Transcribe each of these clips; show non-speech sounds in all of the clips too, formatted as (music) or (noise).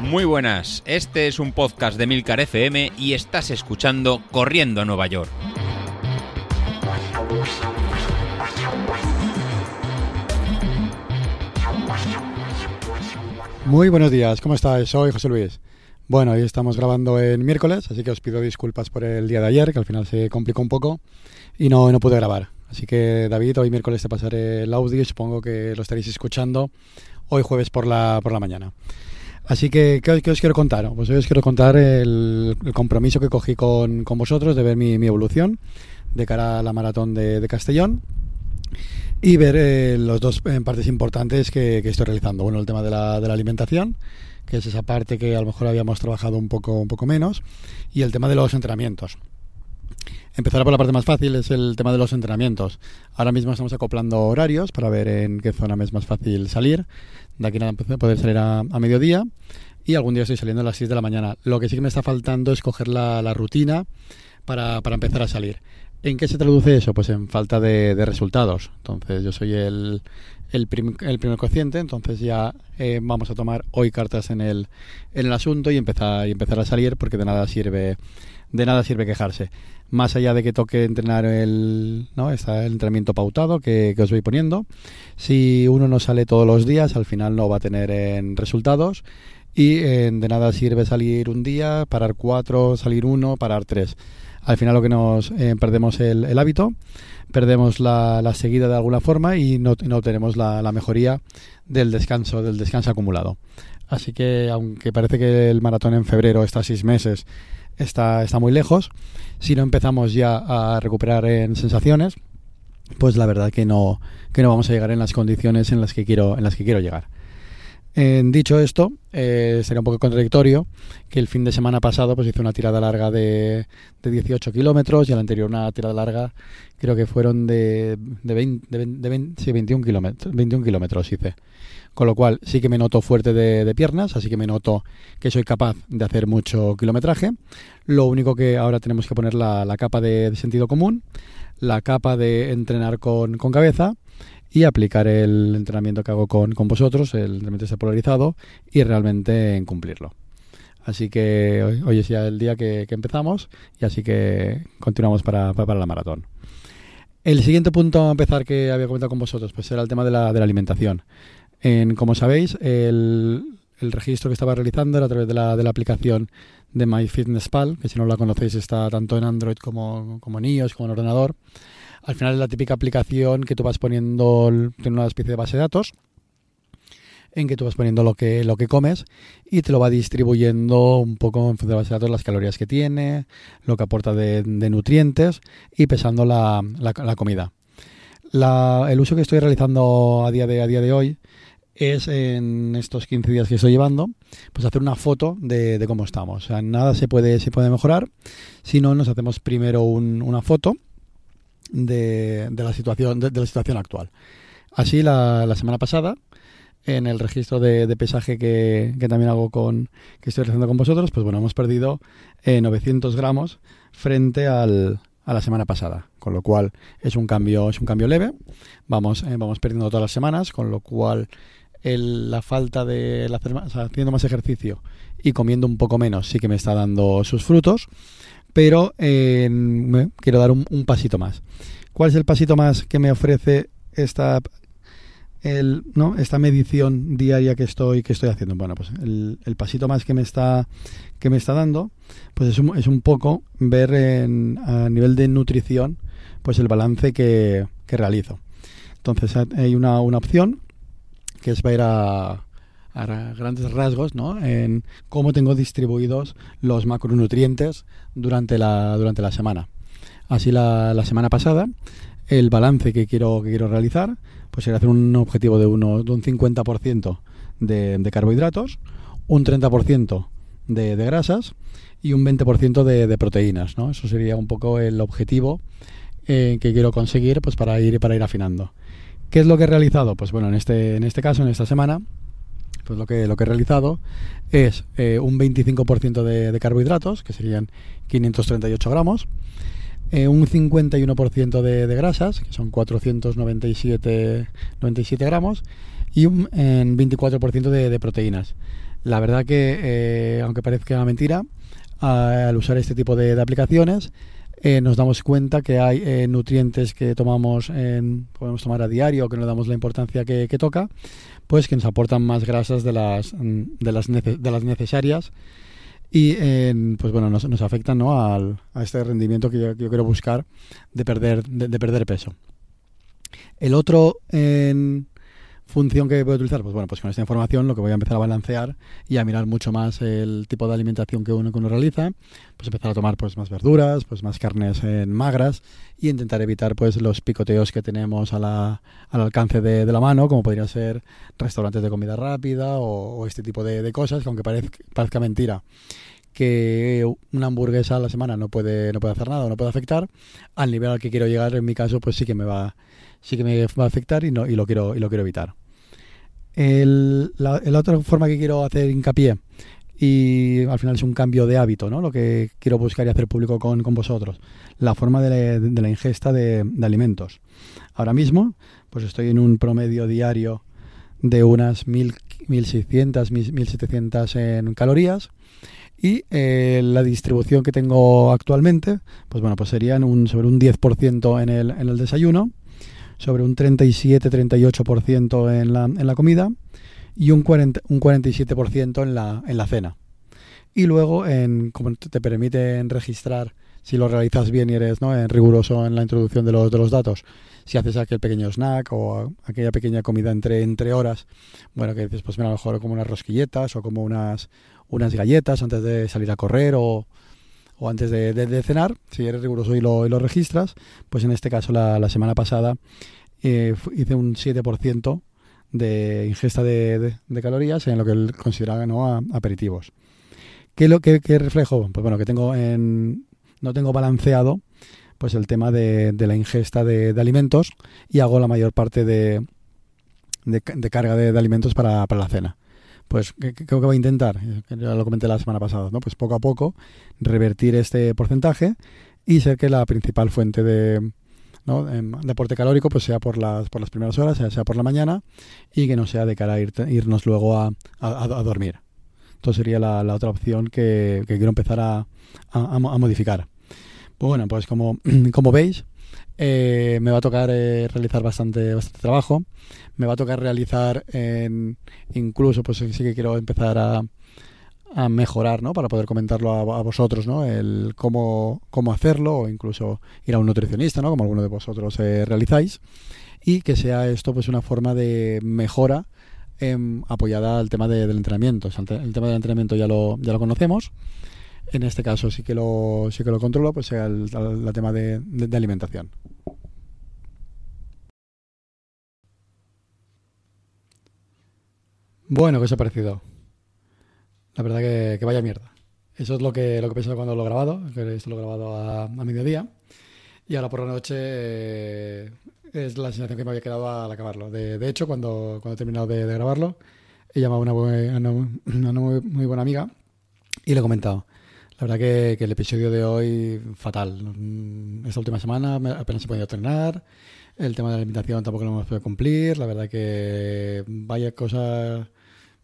Muy buenas, este es un podcast de Milcar FM y estás escuchando Corriendo a Nueva York. Muy buenos días, ¿cómo estáis? Soy José Luis. Bueno, hoy estamos grabando en miércoles, así que os pido disculpas por el día de ayer, que al final se complicó un poco y no, no pude grabar. Así que David, hoy miércoles te pasaré el audio y supongo que lo estaréis escuchando hoy jueves por la, por la mañana. Así que, ¿qué, os quiero contar? Pues hoy os quiero contar el, compromiso que cogí con, con, vosotros de ver mi, evolución de cara a la maratón de, de Castellón y ver eh, los dos en partes importantes que, que, estoy realizando. Bueno, el tema de la, de la alimentación que es esa parte que a lo mejor habíamos trabajado un poco, un poco menos, y el tema de los entrenamientos. Empezar por la parte más fácil, es el tema de los entrenamientos. Ahora mismo estamos acoplando horarios para ver en qué zona me es más fácil salir. De aquí nada, poder salir a, mediodía y algún día estoy saliendo a las 6 de la mañana. Lo que sí que me está faltando es coger la, rutina para, empezar a salir. ¿En qué se traduce eso? Pues en falta de, de resultados. Entonces yo soy el, el, el primer cociente, entonces ya eh, vamos a tomar hoy cartas en el, en el asunto y empezar, y empezar a salir porque de nada sirve de nada sirve quejarse. Más allá de que toque entrenar el, ¿no? Está el entrenamiento pautado que, os voy poniendo. Si uno no sale todos los días, al final no va a tener en resultados. Y de nada sirve salir un día, parar cuatro, salir uno, parar tres. Al final lo que nos eh, perdemos el, el hábito perdemos la, la, seguida de alguna forma y no, no tenemos la, la, mejoría del descanso, del descanso acumulado. Así que, aunque parece que el maratón en febrero está seis meses, está, está muy lejos, si no empezamos ya a recuperar en sensaciones, pues la verdad que no, que no vamos a llegar en las condiciones en las que quiero, en las que quiero llegar dicho esto, eh, sería un poco contradictorio que el fin de semana pasado pues hice una tirada larga de, de 18 kilómetros y el anterior una tirada larga creo que fueron de, de, 20, de, 20, sí, 21 kilómetros 21 kilómetros hice. Con lo cual sí que me noto fuerte de, piernas, así que me noto que soy capaz de hacer mucho kilometraje. Lo único que ahora tenemos que poner la, la capa de, sentido común, la capa de entrenar con cabeza y aplicar el entrenamiento que hago con, con vosotros, el entrenamiento está polarizado, y realmente en cumplirlo. Así que hoy, hoy, es ya el día que, empezamos y así que continuamos para, para, la maratón. El siguiente punto a empezar que había comentado con vosotros pues era el tema de la, de la alimentación. En, como sabéis, el, el, registro que estaba realizando era a través de la, de la aplicación de MyFitnessPal, que si no la conocéis está tanto en Android como, como en iOS, como en ordenador al final es la típica aplicación que tú vas poniendo, tiene una especie de base de datos en que tú vas poniendo lo que, lo que comes y te lo va distribuyendo un poco en función de la base de datos las calorías que tiene, lo que aporta de, nutrientes y pesando la, la, la comida. La, el uso que estoy realizando a día de, a día de hoy es en estos 15 días que estoy llevando, pues hacer una foto de, cómo estamos. O sea, nada se puede, se puede mejorar, si no nos hacemos primero un, una foto de, de la, situación, de, la situación actual. Así, la, semana pasada, en el registro de, de pesaje que, que, también hago con, que estoy realizando con vosotros, pues bueno, hemos perdido eh, 900 gramos frente al, a la semana pasada, con lo cual es un cambio, es un cambio leve. Vamos, eh, vamos perdiendo todas las semanas, con lo cual el, la falta de la, o sea, haciendo más ejercicio y comiendo un poco menos sí que me está dando sus frutos pero eh, quiero dar un, un, pasito más. ¿Cuál es el pasito más que me ofrece esta, el, ¿no? esta medición diaria que estoy, que estoy haciendo? Bueno, pues el, el, pasito más que me está, que me está dando pues es un, es un poco ver en, a nivel de nutrición pues el balance que, que realizo. Entonces hay una, una opción que es ver a a grandes rasgos ¿no? en cómo tengo distribuidos los macronutrientes durante la, durante la semana. Así la, la semana pasada, el balance que quiero, que quiero realizar, pues era hacer un objetivo de, uno, de un 50% de, de carbohidratos, un 30% de, de grasas y un 20% de, de proteínas. ¿no? Eso sería un poco el objetivo eh, que quiero conseguir pues para ir, para ir afinando. ¿Qué es lo que he realizado? Pues bueno, en este, en este caso, en esta semana, pues lo que, lo que he realizado es eh, un 25% de, de, carbohidratos, que serían 538 gramos, eh, un 51% de, de, grasas, que son 497 97 gramos, y un en 24% de, proteínas. La verdad que, eh, aunque parezca mentira, al usar este tipo de aplicaciones, eh, nos damos cuenta que hay eh, nutrientes que tomamos, en, podemos tomar a diario, que no damos la importancia que, toca, pues que nos aportan más grasas de las, de las, de las necesarias y eh, pues bueno nos, nos afectan ¿no? Al, a este rendimiento que yo, quiero buscar de perder, de, de perder peso. El otro función que voy utilizar, pues bueno, pues con esta información lo que voy a empezar a balancear y a mirar mucho más el tipo de alimentación que uno, que uno realiza, pues empezar a tomar pues más verduras, pues más carnes en magras y intentar evitar pues los picoteos que tenemos a la, al alcance de, de, la mano, como podría ser restaurantes de comida rápida o, o este tipo de, de, cosas, que aunque parezca, parezca mentira que una hamburguesa a la semana no puede no puede hacer nada o no puede afectar al nivel al que quiero llegar en mi caso pues sí que me va sí que me va a afectar y no y lo quiero y lo quiero evitar el, la, otra forma que quiero hacer hincapié y al final es un cambio de hábito, ¿no? Lo que quiero buscar y hacer público con, con vosotros. La forma de, la, de la ingesta de, de, alimentos. Ahora mismo, pues estoy en un promedio diario de unas 1.600, 1.700 en calorías y eh, la distribución que tengo actualmente, pues bueno, pues serían un, sobre un 10% en el, en el desayuno, sobre un 37-38% en la, en la comida y un, 40, un 47% en la, en la cena. Y luego, en, como te permiten registrar, si lo realizas bien y eres ¿no? en riguroso en la introducción de los, de los datos, si haces aquel pequeño snack o aquella pequeña comida entre, entre horas, bueno, que dices, pues mira, a lo mejor como unas rosquilletas o como unas, unas galletas antes de salir a correr o, o antes de, cenar, si eres riguroso y lo, y lo, registras, pues en este caso la, la semana pasada eh, hice un 7% de ingesta de, calorías en lo que él consideraba ¿no? A, aperitivos. ¿Qué, lo, qué, ¿Qué reflejo? Pues bueno, que tengo en, no tengo balanceado pues el tema de, la ingesta de, alimentos y hago la mayor parte de carga de, alimentos para, para, la cena. Pues creo que voy a intentar, ya lo comenté la semana pasada, ¿no? pues poco a poco revertir este porcentaje y ser que la principal fuente de, ¿no? en deporte calórico pues sea por las, por las primeras horas, sea, por la mañana y que no sea de cara a ir, irnos luego a, a, dormir. Entonces sería la, la otra opción que, quiero empezar a, a modificar. Bueno, pues como, (clears throat) como veis, eh, me va a tocar eh, realizar bastante, bastante trabajo. Me va a tocar realizar, en, incluso, pues sí que quiero empezar a, a mejorar, ¿no? Para poder comentarlo a, vosotros, ¿no? El cómo, cómo hacerlo o incluso ir a un nutricionista, ¿no? Como alguno de vosotros eh, realizáis. Y que sea esto pues una forma de mejora eh, apoyada al tema de, del entrenamiento. El tema del entrenamiento ya lo, ya lo conocemos en este caso sí que lo, sí que lo controlo, pues sea el, tema de, alimentación. Bueno, ¿qué os ha parecido? La verdad que, vaya mierda. Eso es lo que, lo que pensaba cuando lo he grabado, que esto lo he grabado a, mediodía. Y ahora por la noche eh, es la sensación que me había quedado al acabarlo. De, hecho, cuando, cuando he terminado de, grabarlo, he llamado a una, muy buena amiga y le he comentado la verdad que, el episodio de hoy, fatal. Esta última semana apenas he podido entrenar. El tema de la alimentación tampoco lo hemos podido cumplir. La verdad que vaya cosa,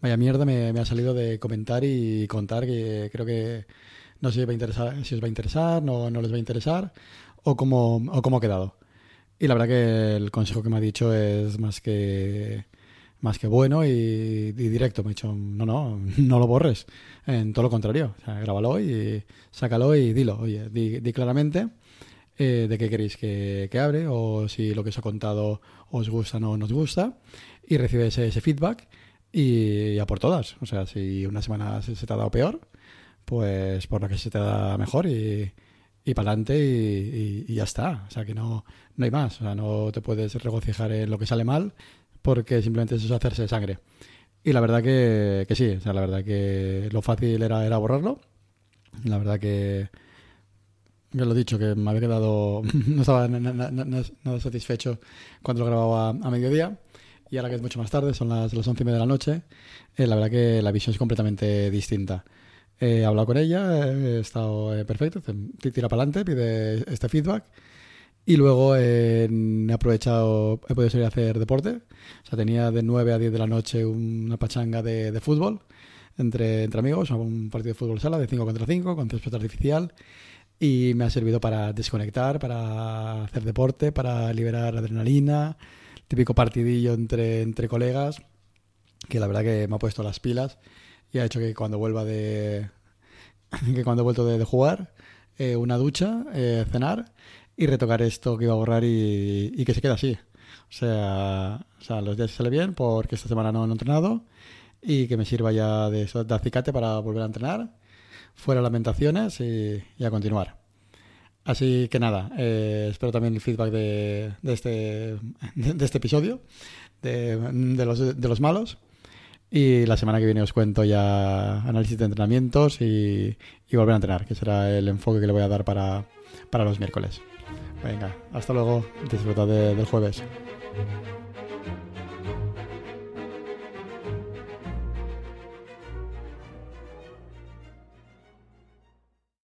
vaya mierda me, ha salido de comentar y contar que creo que no sé si, va a interesar, si os va a interesar, no, no les va a interesar o cómo, o cómo ha quedado. Y la verdad que el consejo que me ha dicho es más que más que bueno y, y, directo. Me he dicho, no, no, (laughs) no lo borres. En todo lo contrario, o grábalo y sácalo y dilo. Oye, di, claramente eh, de qué queréis que, que hable o si lo que os ha contado os gusta o no nos gusta y recibe ese, ese feedback y, a por todas. O sea, si una semana se, te ha dado peor, pues por lo que se te da mejor y, y para adelante y, y, ya está. O sea, que no, no hay más. O sea, no te puedes regocijar en lo que sale mal, porque simplemente eso es hacerse sangre. Y la verdad que, que sí, o sea, la verdad que lo fácil era, era borrarlo. La verdad que, ya lo he dicho, que me había quedado, (laughs) no estaba nada, satisfecho cuando lo grababa a, mediodía. Y ahora que es mucho más tarde, son las, las once y media de la noche, eh, la verdad que la visión es completamente distinta. he hablado con ella, he estado eh, perfecto, tira para adelante, pide este feedback Y luego eh, he aprovechado, he podido salir a hacer deporte. O sea, tenía de 9 a 10 de la noche una pachanga de, de fútbol entre, entre amigos, un partido de fútbol sala de 5 contra 5 con césped artificial. Y me ha servido para desconectar, para hacer deporte, para liberar adrenalina, típico partidillo entre, entre colegas, que la verdad que me ha puesto las pilas y ha hecho que cuando vuelva de, (laughs) que cuando he vuelto de, jugar, eh, una ducha, eh, cenar y retocar esto que iba a borrar y, que se quede así. O sea, los días sale bien porque esta semana no he entrenado y que me sirva ya de, de acicate para volver a entrenar, fuera lamentaciones y, a continuar. Así que nada, eh, espero también el feedback de, de, este, de este episodio, de, los, de los malos. Y la semana que viene os cuento ya análisis de entrenamientos y, volver a entrenar, que será el enfoque que le voy a dar para, los miércoles. Venga, hasta luego, disfruta del jueves.